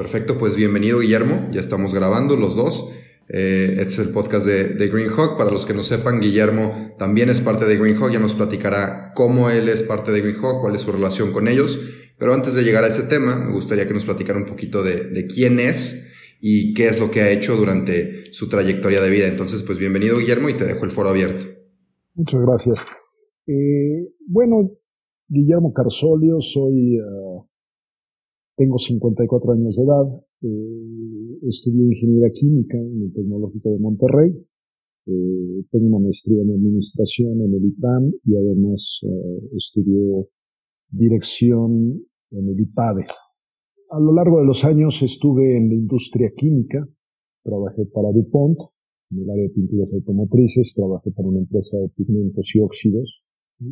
Perfecto, pues bienvenido Guillermo, ya estamos grabando los dos. Eh, este es el podcast de, de Greenhawk. Para los que no sepan, Guillermo también es parte de Greenhawk, ya nos platicará cómo él es parte de Greenhawk, cuál es su relación con ellos. Pero antes de llegar a ese tema, me gustaría que nos platicara un poquito de, quién es y qué es lo que ha hecho durante su trayectoria de vida. Entonces, pues bienvenido Guillermo y te dejo el foro abierto. Muchas gracias. Eh, bueno, Guillermo Carsolio, soy, uh, tengo 54 años de edad, eh, estudié ingeniería química en el Tecnológico de Monterrey, eh, tengo una maestría en administración en el IPAM y además estudié dirección en el IPADE. A lo largo de los años estuve en la industria química, trabajé para DuPont, en el área de pinturas automotrices, trabajé para una empresa de pigmentos y óxidos,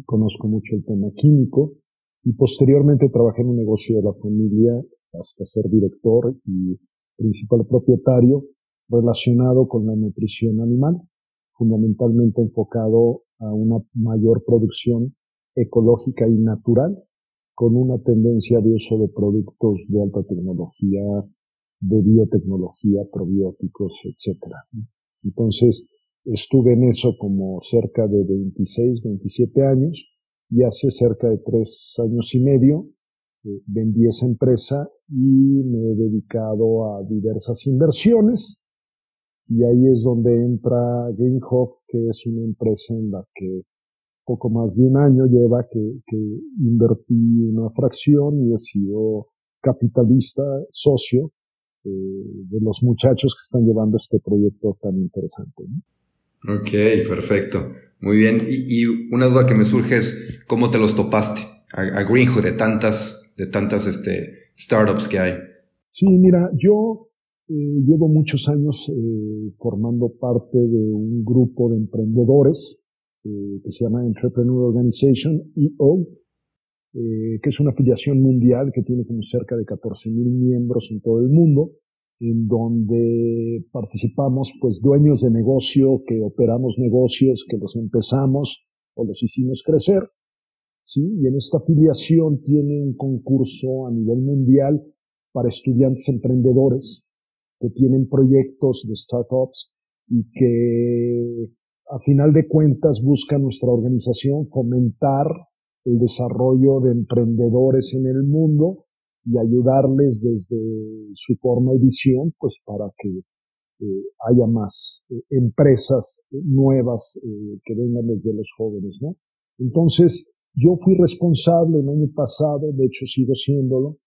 conozco mucho el tema químico, y posteriormente trabajé en un negocio de la familia hasta ser director y principal propietario relacionado con la nutrición animal, fundamentalmente enfocado a una mayor producción ecológica y natural con una tendencia de uso de productos de alta tecnología, de biotecnología, probióticos, etc. Entonces, estuve en eso como cerca de 26, 27 años y hace cerca de tres años y medio eh, vendí esa empresa y me he dedicado a diversas inversiones y ahí es donde entra GameHop, que es una empresa en la que poco más de un año lleva que, invertí una fracción y he sido capitalista, socio eh, de los muchachos que están llevando este proyecto tan interesante. Ok, perfecto. Muy bien. Y, una duda que me surge es, ¿cómo te los topaste a, a Greenhood de tantas, de tantas este, startups que hay? Sí, mira, yo eh, llevo muchos años eh, formando parte de un grupo de emprendedores eh, que se llama Entrepreneur Organization, EO, que es una afiliación mundial que tiene como cerca de 14 mil miembros en todo el mundo, en donde participamos pues dueños de negocio, que operamos negocios, que los empezamos o los hicimos crecer, ¿sí? Y en esta afiliación tiene un concurso a nivel mundial para estudiantes emprendedores que tienen proyectos de startups y que a final de cuentas busca nuestra organización fomentar el desarrollo de emprendedores en el mundo y ayudarles desde su forma y visión, pues para que eh, haya más eh, empresas nuevas eh, que vengan desde los jóvenes, ¿no? Entonces, yo fui responsable el año pasado, de hecho sigo siéndolo,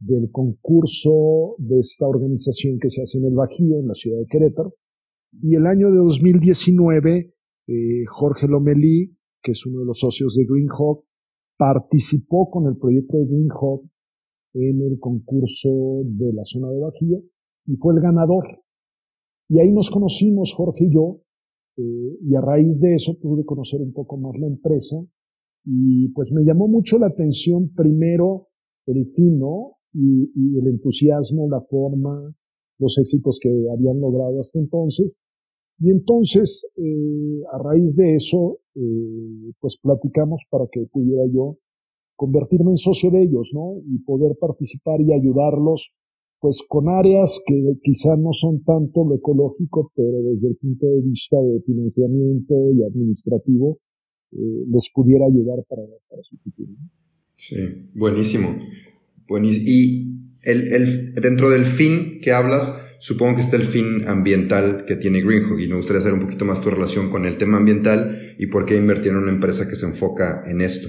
del concurso de esta organización que se hace en el Bajío, en la ciudad de Querétaro, y el año de 2019, eh, Jorge Lomelí, que es uno de los socios de Greenhawk, participó con el proyecto de Greenhawk en el concurso de la zona de Bajío y fue el ganador. Y ahí nos conocimos, Jorge y yo, eh, y a raíz de eso pude conocer un poco más la empresa y pues me llamó mucho la atención primero el fin, Y, y el entusiasmo, la forma, los éxitos que habían logrado hasta entonces. Y entonces, eh, a raíz de eso, eh, pues platicamos para que pudiera yo convertirme en socio de ellos, ¿no? Y poder participar y ayudarlos, pues con áreas que quizá no son tanto lo ecológico, pero desde el punto de vista de financiamiento y administrativo, eh, les pudiera ayudar para, para su futuro. Sí, buenísimo. buenísimo. Y el, el, dentro del fin que hablas, supongo que está el fin ambiental que tiene Greenhook y me gustaría saber un poquito más tu relación con el tema ambiental y por qué invertir en una empresa que se enfoca en esto.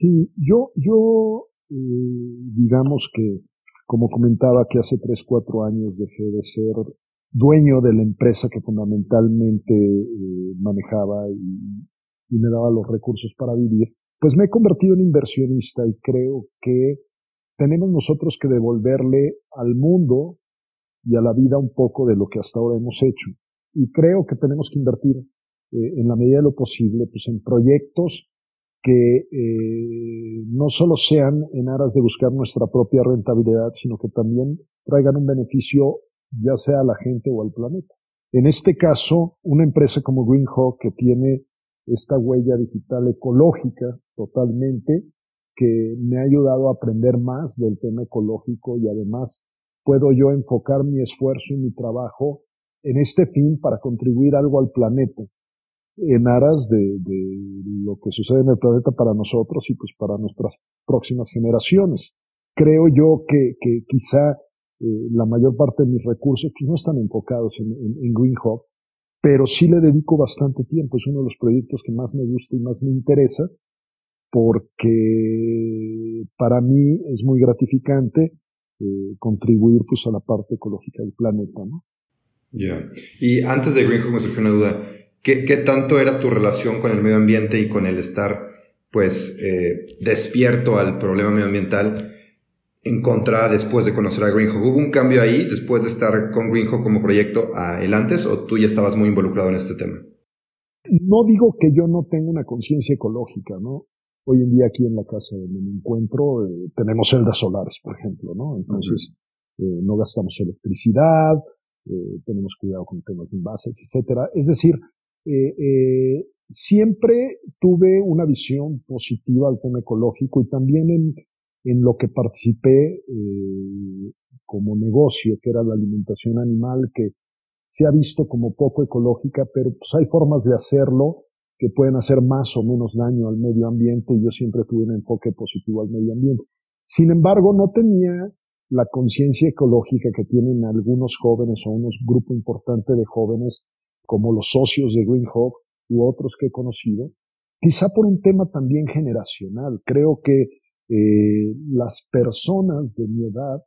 Sí, yo, yo eh, digamos que, como comentaba, que hace 3, 4 años dejé de ser dueño de la empresa que fundamentalmente eh, manejaba y, y me daba los recursos para vivir. pues me he convertido en inversionista y creo que tenemos nosotros que devolverle al mundo y a la vida un poco de lo que hasta ahora hemos hecho. Y creo que tenemos que invertir eh, en la medida de lo posible pues en proyectos que eh, no solo sean en aras de buscar nuestra propia rentabilidad, sino que también traigan un beneficio ya sea a la gente o al planeta. En este caso, una empresa como GreenHawk que tiene esta huella digital ecológica totalmente, que me ha ayudado a aprender más del tema ecológico y además puedo yo enfocar mi esfuerzo y mi trabajo en este fin para contribuir algo al planeta en aras de, lo que sucede en el planeta para nosotros y pues para nuestras próximas generaciones. Creo yo que, quizá eh, la mayor parte de mis recursos pues, no están enfocados en, en, Green Hub, pero sí le dedico bastante tiempo. Es uno de los proyectos que más me gusta y más me interesa porque para mí es muy gratificante eh, contribuir pues a la parte ecológica del planeta. Ya. Y antes de Green Hub me surgió una duda. ¿Qué, ¿Qué, tanto era tu relación con el medio ambiente y con el estar, pues, eh, despierto al problema medioambiental en contra después de conocer a Greenhawk? ¿Hubo un cambio ahí después de estar con Greenhawk como proyecto a el antes o tú ya estabas muy involucrado en este tema? No digo que yo no tenga una conciencia ecológica, ¿no? Hoy en día aquí en la casa donde me encuentro eh, tenemos celdas solares, por ejemplo, ¿no? Entonces, eh, no gastamos electricidad, eh, tenemos cuidado con temas de envases, etcétera. Es decir, eh, eh, siempre tuve una visión positiva al tema ecológico y también en, en lo que participé eh, como negocio, que era la alimentación animal, que se ha visto como poco ecológica, pero pues hay formas de hacerlo que pueden hacer más o menos daño al medio ambiente y yo siempre tuve un enfoque positivo al medio ambiente. Sin embargo, no tenía la conciencia ecológica que tienen algunos jóvenes o unos grupos importantes de jóvenes como los socios de Green u otros que he conocido, quizá por un tema también generacional. Creo que eh, las personas de mi edad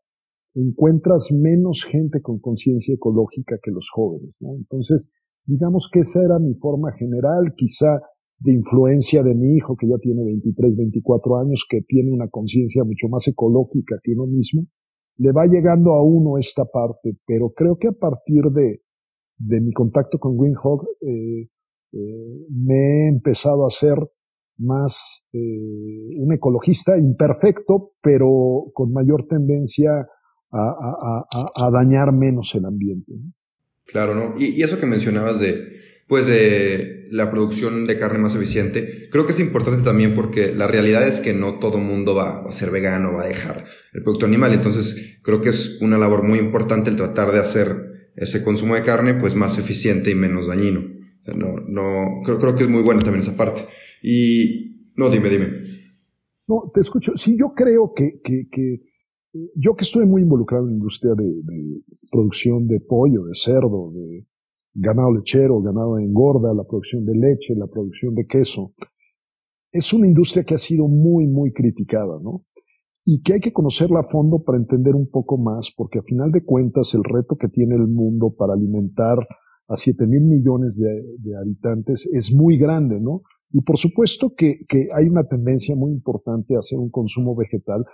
encuentras menos gente con conciencia ecológica que los jóvenes. Entonces, digamos que esa era mi forma general, quizá de influencia de mi hijo, que ya tiene 23, 24 años, que tiene una conciencia mucho más ecológica que uno mismo, le va llegando a uno esta parte, pero creo que a partir de, de mi contacto con Green eh, eh, me he empezado a ser más eh, un ecologista imperfecto, pero con mayor tendencia a, dañar menos el ambiente. Claro, ¿no? Y, eso que mencionabas de, pues de la producción de carne más eficiente, creo que es importante también porque la realidad es que no todo mundo va, va a ser vegano, va a dejar el producto animal, entonces creo que es una labor muy importante el tratar de hacer ese consumo de carne pues más eficiente y menos dañino. No, no, creo, creo que es muy bueno también esa parte. Y, no, dime, dime. No, te escucho. Sí, yo creo que, que, que yo que estoy muy involucrado en la industria de, de, producción de pollo, de cerdo, de ganado lechero, ganado de engorda, la producción de leche, la producción de queso, es una industria que ha sido muy, muy criticada, ¿no? Y que hay que conocerla a fondo para entender un poco más, porque a final de cuentas el reto que tiene el mundo para alimentar a 7 mil millones de, habitantes es muy grande, ¿no? Y por supuesto que, que hay una tendencia muy importante a hacer un consumo vegetal,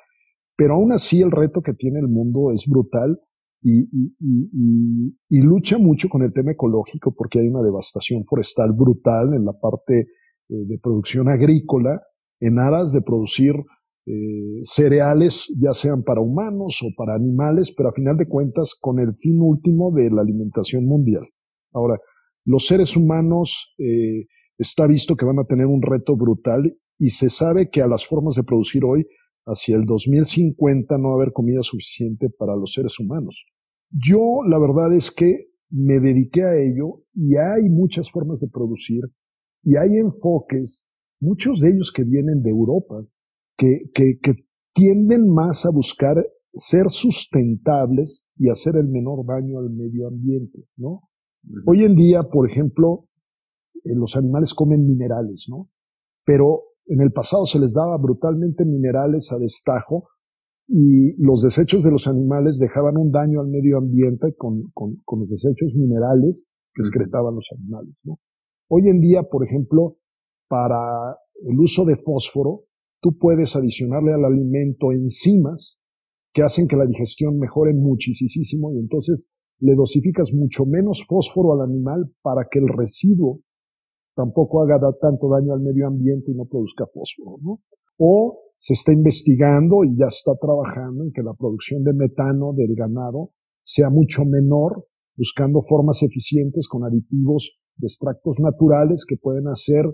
pero aún así el reto que tiene el mundo es brutal y, lucha mucho con el tema ecológico porque hay una devastación forestal brutal en la parte eh, de producción agrícola en aras de producir eh, cereales, ya sean para humanos o para animales, pero a final de cuentas con el fin último de la alimentación mundial. Ahora, los seres humanos eh, está visto que van a tener un reto brutal y se sabe que a las formas de producir hoy, hacia el 2050 no va a haber comida suficiente para los seres humanos. Yo la verdad es que me dediqué a ello y hay muchas formas de producir y hay enfoques, muchos de ellos que vienen de Europa, que, que, tienden más a buscar ser sustentables y hacer el menor daño al medio ambiente, ¿no? Hoy en día, por ejemplo, eh, los animales comen minerales, ¿no? Pero en el pasado se les daba brutalmente minerales a destajo y los desechos de los animales dejaban un daño al medio ambiente con, con, con los desechos minerales que excretaban los animales, ¿no? Hoy en día, por ejemplo, para el uso de fósforo, tú puedes adicionarle al alimento enzimas que hacen que la digestión mejore muchísimo y entonces le dosificas mucho menos fósforo al animal para que el residuo tampoco haga tanto daño al medio ambiente y no produzca fósforo, ¿no? O se está investigando y ya está trabajando en que la producción de metano del ganado sea mucho menor, buscando formas eficientes con aditivos de extractos naturales que pueden hacer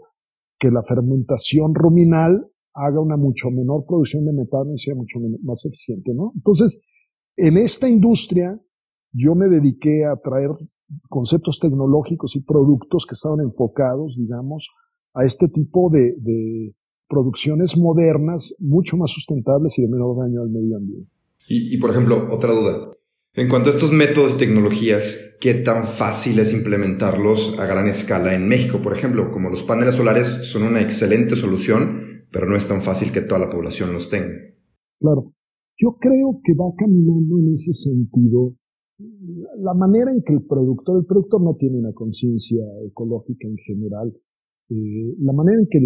que la fermentación ruminal haga una mucho menor producción de metano y sea mucho más eficiente, ¿no? Entonces, en esta industria yo me dediqué a traer conceptos tecnológicos y productos que estaban enfocados, digamos, a este tipo de, producciones modernas, mucho más sustentables y de menor daño al medio ambiente. Y, por ejemplo, otra duda. En cuanto a estos métodos y tecnologías, ¿qué tan fácil es implementarlos a gran escala en México? Por ejemplo, como los paneles solares son una excelente solución, pero no es tan fácil que toda la población los tenga. Claro. Yo creo que va caminando en ese sentido la manera en que el productor, el productor no tiene una conciencia ecológica en general, eh, la manera en que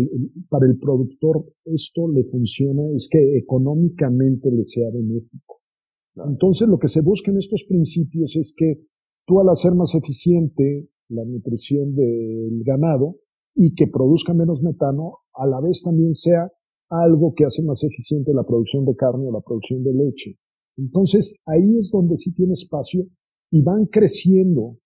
para el productor esto le funciona es que económicamente le sea benéfico. Entonces lo que se busca en estos principios es que tú al hacer más eficiente la nutrición del ganado y que produzca menos metano, a la vez también sea algo que hace más eficiente la producción de carne o la producción de leche. Entonces, ahí es donde sí tiene espacio y van creciendo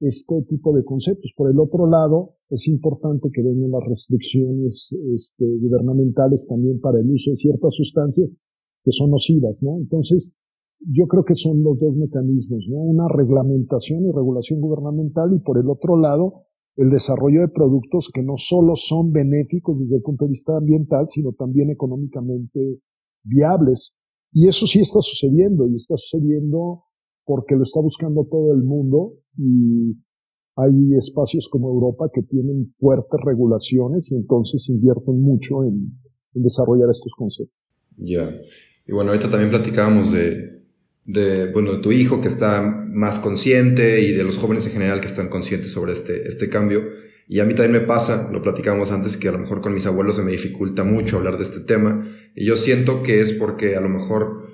este tipo de conceptos. Por el otro lado, es importante que vengan las restricciones este, gubernamentales también para el uso de ciertas sustancias que son nocivas, ¿no? Entonces, yo creo que son los dos mecanismos, ¿no? Una reglamentación y regulación gubernamental y por el otro lado, el desarrollo de productos que no solo son benéficos desde el punto de vista ambiental, sino también económicamente viables y eso sí está sucediendo y está sucediendo porque lo está buscando todo el mundo y hay espacios como Europa que tienen fuertes regulaciones y entonces invierten mucho en, desarrollar estos conceptos. Ya. Y bueno, ahorita también platicábamos de, de, bueno, de tu hijo que está más consciente y de los jóvenes en general que están conscientes sobre este, este cambio. Y a mí también me pasa, lo platicábamos antes, que a lo mejor con mis abuelos se me dificulta mucho hablar de este tema. Y yo siento que es porque a lo mejor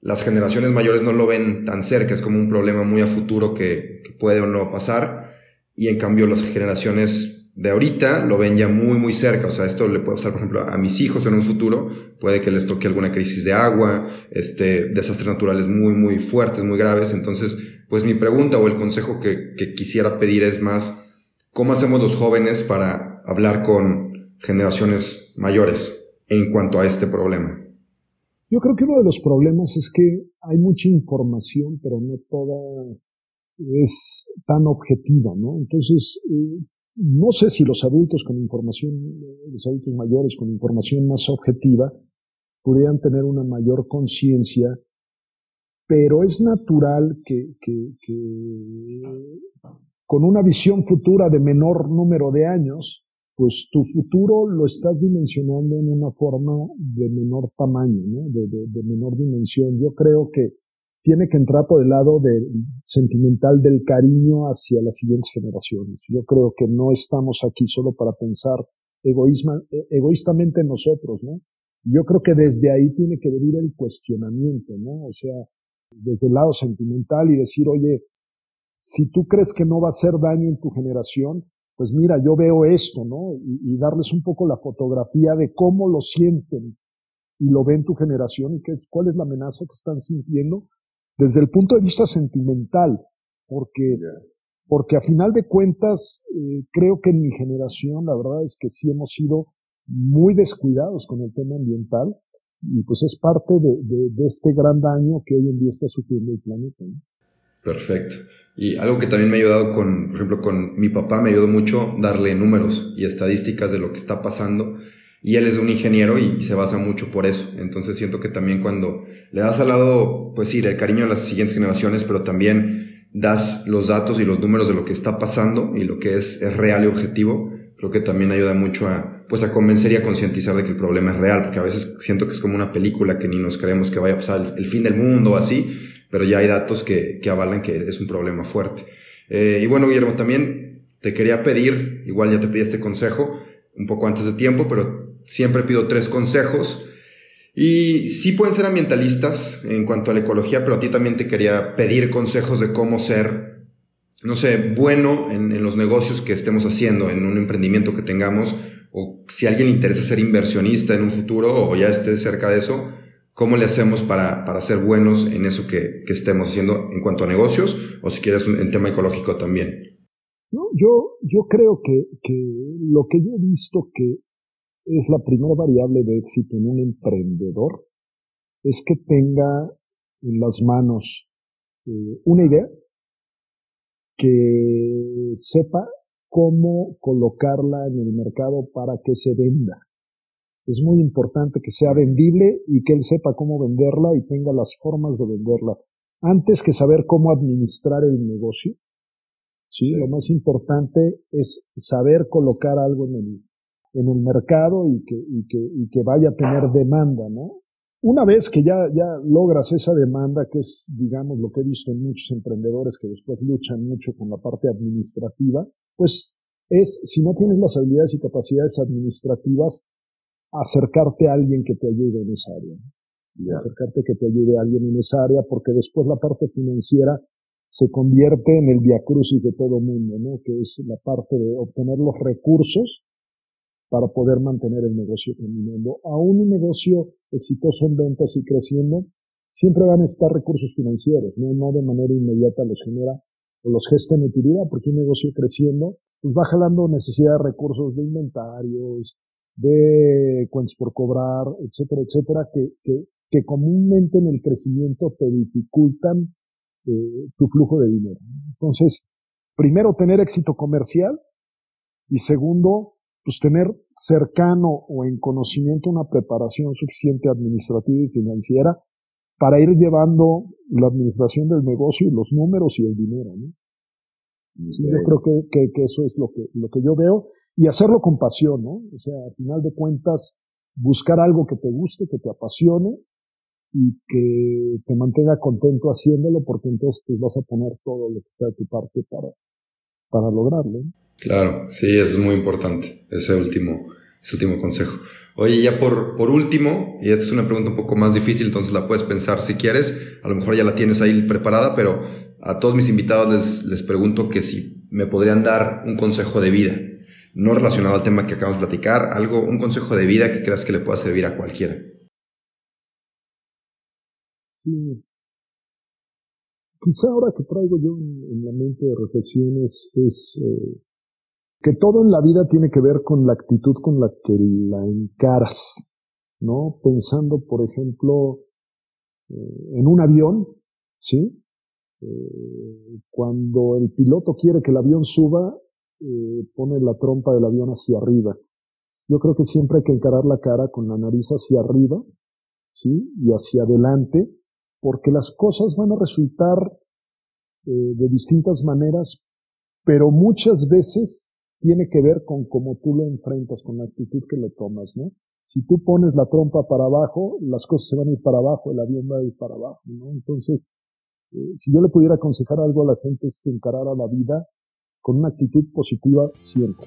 las generaciones mayores no lo ven tan cerca, es como un problema muy a futuro que, puede o no pasar. Y en cambio las generaciones de ahorita lo ven ya muy, muy cerca. O sea, esto le puede pasar, por ejemplo, a mis hijos en un futuro. Puede que les toque alguna crisis de agua, este, desastres naturales muy, muy fuertes, muy graves. Entonces, pues mi pregunta o el consejo que, quisiera pedir es más, ¿Cómo hacemos los jóvenes para hablar con generaciones mayores en cuanto a este problema? Yo creo que uno de los problemas es que hay mucha información, pero no toda es tan objetiva, ¿no? Entonces, eh, no sé si los adultos con información, los adultos mayores con información más objetiva, podrían tener una mayor conciencia, pero es natural que, que, que con una visión futura de menor número de años, pues tu futuro lo estás dimensionando en una forma de menor tamaño, ¿no? de, menor dimensión. Yo creo que tiene que entrar por el lado del sentimental del cariño hacia las siguientes generaciones. Yo creo que no estamos aquí solo para pensar egoísma, e, egoístamente en nosotros, ¿no? Yo creo que desde ahí tiene que venir el cuestionamiento, ¿no? O sea, desde el lado sentimental y decir, oye, si tú crees que no va a hacer daño en tu generación, pues mira, yo veo esto, ¿no? Y, darles un poco la fotografía de cómo lo sienten y lo ven tu generación y qué, cuál es la amenaza que están sintiendo desde el punto de vista sentimental, porque, porque a final de cuentas, eh, creo que en mi generación la verdad es que sí hemos sido muy descuidados con el tema ambiental y pues es parte de, de, este gran daño que hoy en día está sufriendo el planeta. Perfecto. Y algo que también me ha ayudado con, por ejemplo, con mi papá, me ayudó mucho darle números y estadísticas de lo que está pasando. Y él es un ingeniero y, se basa mucho por eso. Entonces siento que también cuando le das al lado, pues sí, del cariño a las siguientes generaciones, pero también das los datos y los números de lo que está pasando y lo que es, es real y objetivo, creo que también ayuda mucho a, pues a convencer y a concientizar de que el problema es real, porque a veces siento que es como una película que ni nos creemos que vaya a pasar el, el fin del mundo o así, pero ya hay datos que, que avalan que es un problema fuerte. Eh, y bueno, Guillermo, también te quería pedir, igual ya te pedí este consejo, un poco antes de tiempo, pero siempre pido tres consejos. Y sí pueden ser ambientalistas en cuanto a la ecología, pero a ti también te quería pedir consejos de cómo ser, no sé, bueno en, los negocios que estemos haciendo, en un emprendimiento que tengamos, o si a alguien le interesa ser inversionista en un futuro o ya esté cerca de eso, ¿cómo le hacemos para, para ser buenos en eso que, que, estemos haciendo en cuanto a negocios o si quieres en tema ecológico también? Yo, yo creo que, que lo que yo he visto que es la primera variable de éxito en un emprendedor es que tenga en las manos eh, una idea, que sepa cómo colocarla en el mercado para que se venda. Es muy importante que sea vendible y que él sepa cómo venderla y tenga las formas de venderla. Antes que saber cómo administrar el negocio, ¿sí? Lo más importante es saber colocar algo en el, en el mercado y que, y que, y que vaya a tener demanda, ¿no? Una vez que ya, ya logras esa demanda, que es, digamos, lo que he visto en muchos emprendedores que después luchan mucho con la parte administrativa, pues es, si no tienes las habilidades y capacidades administrativas, acercarte a alguien que te ayude en esa área. Y acercarte que te ayude a alguien en esa área, porque después la parte financiera se convierte en el diacrucis de todo mundo, ¿no? Que es la parte de obtener los recursos para poder mantener el negocio caminando. Aún un negocio exitoso en ventas y creciendo, siempre van a estar recursos financieros, ¿no? No de manera inmediata los genera o los gesta en utilidad, porque un negocio creciendo, pues va jalando necesidad de recursos de inventarios, de cuentas por cobrar, etcétera, etcétera, que, que, que comúnmente en el crecimiento te dificultan eh, tu flujo de dinero. Entonces, primero tener éxito comercial y segundo, pues tener cercano o en conocimiento una preparación suficiente administrativa y financiera para ir llevando la administración del negocio y los números y el dinero. ¿no? yo creo que, que, que, eso es lo que, lo que yo veo y hacerlo con pasión, ¿no? O sea, al final de cuentas, buscar algo que te guste, que te apasione y que te mantenga contento haciéndolo porque entonces pues, vas a poner todo lo que está de tu parte para, para lograrlo. Claro, sí, es muy importante ese último, ese último consejo. Oye, ya por, por último, y esta es una pregunta un poco más difícil, entonces la puedes pensar si quieres, a lo mejor ya la tienes ahí preparada, pero a todos mis invitados les, les pregunto que si me podrían dar un consejo de vida, no relacionado al tema que acabamos de platicar, algo, un consejo de vida que creas que le pueda servir a cualquiera. Sí. Quizá ahora que traigo yo en, la mente de reflexiones es eh, que todo en la vida tiene que ver con la actitud con la que la encaras, ¿no? Pensando, por ejemplo, eh, en un avión, ¿sí? Eh, cuando el piloto quiere que el avión suba, eh, pone la trompa del avión hacia arriba. Yo creo que siempre hay que encarar la cara con la nariz hacia arriba, ¿sí? Y hacia adelante, porque las cosas van a resultar de distintas maneras, pero muchas veces tiene que ver con cómo tú lo enfrentas, con la actitud que lo tomas, ¿no? Si tú pones la trompa para abajo, las cosas se van a ir para abajo, el avión va a ir para abajo, ¿no? Entonces, eh, si yo le pudiera aconsejar algo a la gente es que encarara la vida con una actitud positiva siempre.